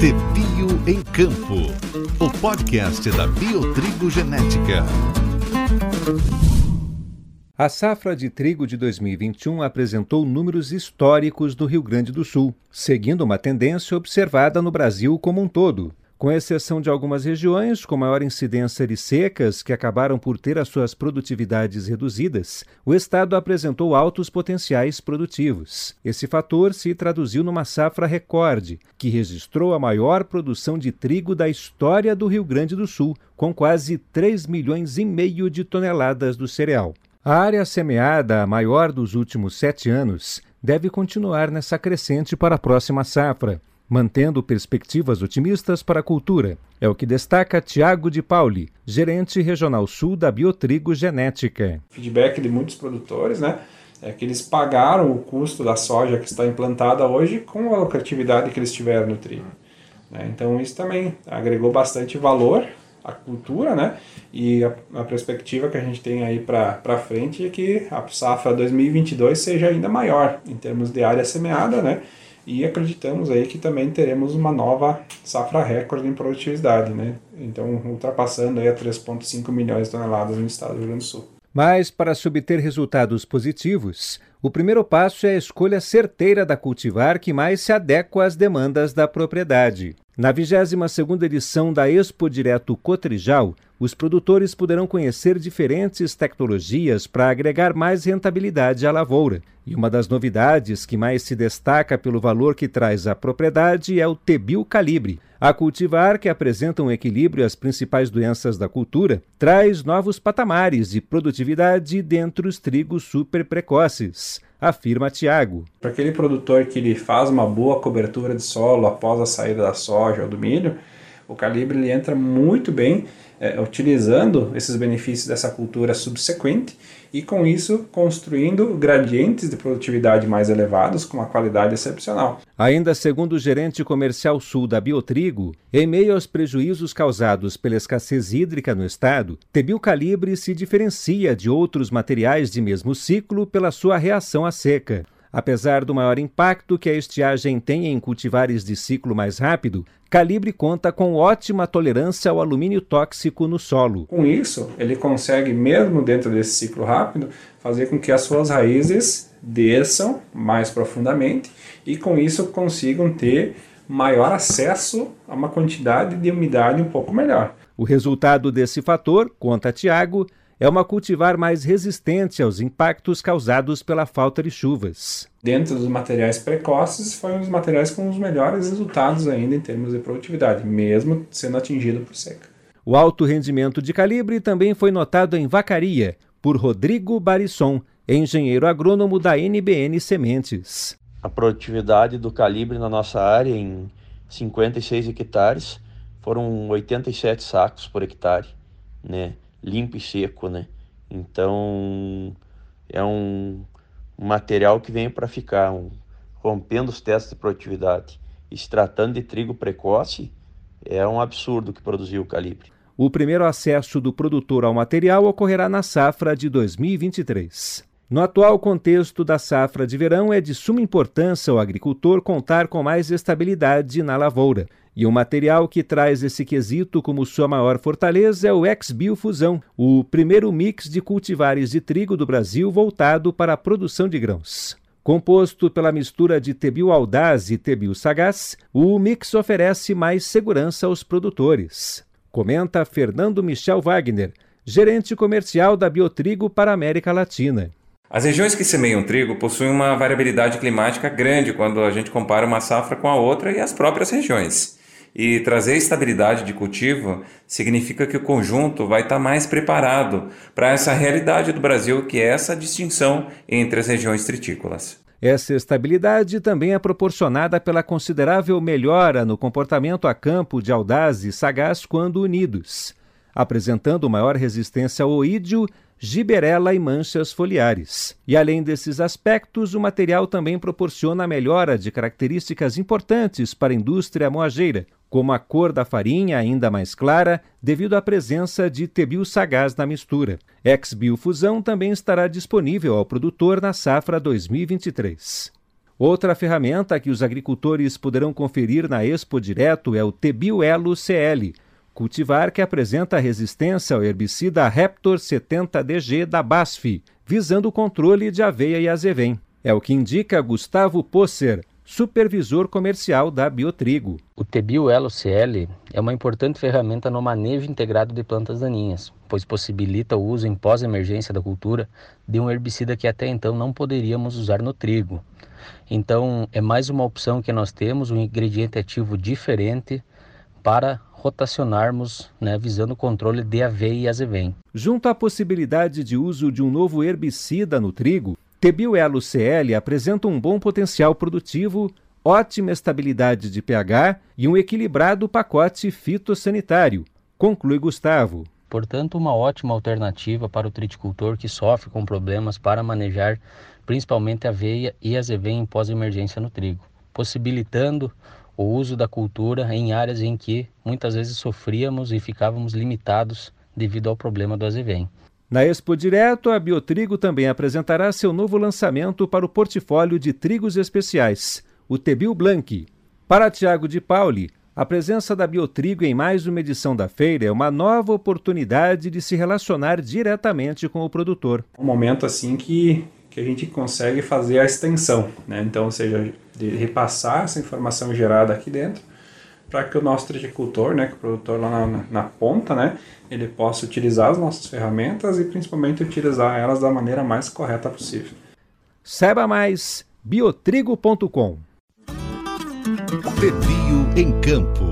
Tebio em Campo, o podcast da Biotrigo Genética. A safra de trigo de 2021 apresentou números históricos do Rio Grande do Sul, seguindo uma tendência observada no Brasil como um todo. Com exceção de algumas regiões com maior incidência de secas que acabaram por ter as suas produtividades reduzidas, o estado apresentou altos potenciais produtivos. Esse fator se traduziu numa safra recorde, que registrou a maior produção de trigo da história do Rio Grande do Sul, com quase 3 milhões e meio de toneladas do cereal. A área semeada, a maior dos últimos sete anos, deve continuar nessa crescente para a próxima safra mantendo perspectivas otimistas para a cultura. É o que destaca Tiago de Pauli, gerente regional sul da Biotrigo Genética. Feedback de muitos produtores, né? É que eles pagaram o custo da soja que está implantada hoje com a lucratividade que eles tiveram no trigo. Né? Então isso também agregou bastante valor à cultura, né? E a, a perspectiva que a gente tem aí para frente é que a safra 2022 seja ainda maior em termos de área semeada, né? E acreditamos aí que também teremos uma nova safra recorde em produtividade, né? Então, ultrapassando aí a 3,5 milhões de toneladas no estado do Rio Grande do Sul. Mas, para se obter resultados positivos, o primeiro passo é a escolha certeira da cultivar que mais se adequa às demandas da propriedade. Na 22ª edição da Expo Direto Cotrijal, os produtores poderão conhecer diferentes tecnologias para agregar mais rentabilidade à lavoura. E uma das novidades que mais se destaca pelo valor que traz à propriedade é o Tebil Calibre. A cultivar, que apresenta um equilíbrio às principais doenças da cultura, traz novos patamares de produtividade dentre os trigos super precoces afirma Tiago. Para aquele produtor que ele faz uma boa cobertura de solo após a saída da soja ou do milho, o calibre ele entra muito bem é, utilizando esses benefícios dessa cultura subsequente e com isso construindo gradientes de produtividade mais elevados com uma qualidade excepcional. Ainda segundo o gerente comercial sul da Biotrigo, em meio aos prejuízos causados pela escassez hídrica no estado, Tebil Calibre se diferencia de outros materiais de mesmo ciclo pela sua reação à seca. Apesar do maior impacto que a estiagem tem em cultivares de ciclo mais rápido, Calibre conta com ótima tolerância ao alumínio tóxico no solo. Com isso, ele consegue, mesmo dentro desse ciclo rápido, fazer com que as suas raízes desçam mais profundamente e com isso consigam ter maior acesso a uma quantidade de umidade um pouco melhor. O resultado desse fator, conta Tiago, é uma cultivar mais resistente aos impactos causados pela falta de chuvas. Dentro dos materiais precoces, foi um dos materiais com os melhores resultados ainda em termos de produtividade, mesmo sendo atingido por seca. O alto rendimento de calibre também foi notado em Vacaria, por Rodrigo Barisson, engenheiro agrônomo da NBN Sementes. A produtividade do calibre na nossa área, em 56 hectares, foram 87 sacos por hectare, né? Limpo e seco, né? Então é um, material que vem para ficar, um, rompendo os testes de produtividade e se tratando de trigo precoce, é um absurdo que produziu o calibre. O primeiro acesso do produtor ao material ocorrerá na safra de 2023. No atual contexto da safra de verão, é de suma importância o agricultor contar com mais estabilidade na lavoura. E o material que traz esse quesito como sua maior fortaleza é o Ex-Biofusão, o primeiro mix de cultivares de trigo do Brasil voltado para a produção de grãos. Composto pela mistura de Tebil Audaz e Tebil Sagaz, o mix oferece mais segurança aos produtores. Comenta Fernando Michel Wagner, gerente comercial da Biotrigo para a América Latina. As regiões que semeiam trigo possuem uma variabilidade climática grande quando a gente compara uma safra com a outra e as próprias regiões. E trazer estabilidade de cultivo significa que o conjunto vai estar mais preparado para essa realidade do Brasil, que é essa distinção entre as regiões tritícolas. Essa estabilidade também é proporcionada pela considerável melhora no comportamento a campo de audaz e sagaz quando unidos, apresentando maior resistência ao oídio giberela e manchas foliares. E além desses aspectos, o material também proporciona a melhora de características importantes para a indústria moageira, como a cor da farinha ainda mais clara, devido à presença de tebil sagaz na mistura. Ex-Biofusão também estará disponível ao produtor na safra 2023. Outra ferramenta que os agricultores poderão conferir na Expo Direto é o Tebiuelo CL, cultivar que apresenta resistência ao herbicida Raptor 70DG da BASF, visando o controle de aveia e azevém. É o que indica Gustavo Posser, supervisor comercial da Biotrigo. O Tebio Elo CL é uma importante ferramenta no manejo integrado de plantas daninhas, pois possibilita o uso em pós-emergência da cultura de um herbicida que até então não poderíamos usar no trigo. Então, é mais uma opção que nós temos, um ingrediente ativo diferente para rotacionarmos, né, visando o controle de aveia e azevém. Junto à possibilidade de uso de um novo herbicida no trigo, Tebil CL apresenta um bom potencial produtivo, ótima estabilidade de pH e um equilibrado pacote fitossanitário, conclui Gustavo. Portanto, uma ótima alternativa para o triticultor que sofre com problemas para manejar principalmente aveia e azevém em pós-emergência no trigo, possibilitando o uso da cultura em áreas em que muitas vezes sofríamos e ficávamos limitados devido ao problema do azevém. Na Expo Direto, a Biotrigo também apresentará seu novo lançamento para o portfólio de trigos especiais, o Tebil Blanc. Para Tiago de Pauli, a presença da Biotrigo em mais uma edição da feira é uma nova oportunidade de se relacionar diretamente com o produtor. Um momento assim que, que a gente consegue fazer a extensão, né? então, ou seja, de repassar essa informação gerada aqui dentro para que o nosso triticultor, né, que o produtor lá na, na, ponta, né, ele possa utilizar as nossas ferramentas e principalmente utilizar elas da maneira mais correta possível. Saiba mais biotrigo.com. Pebrio em Campo.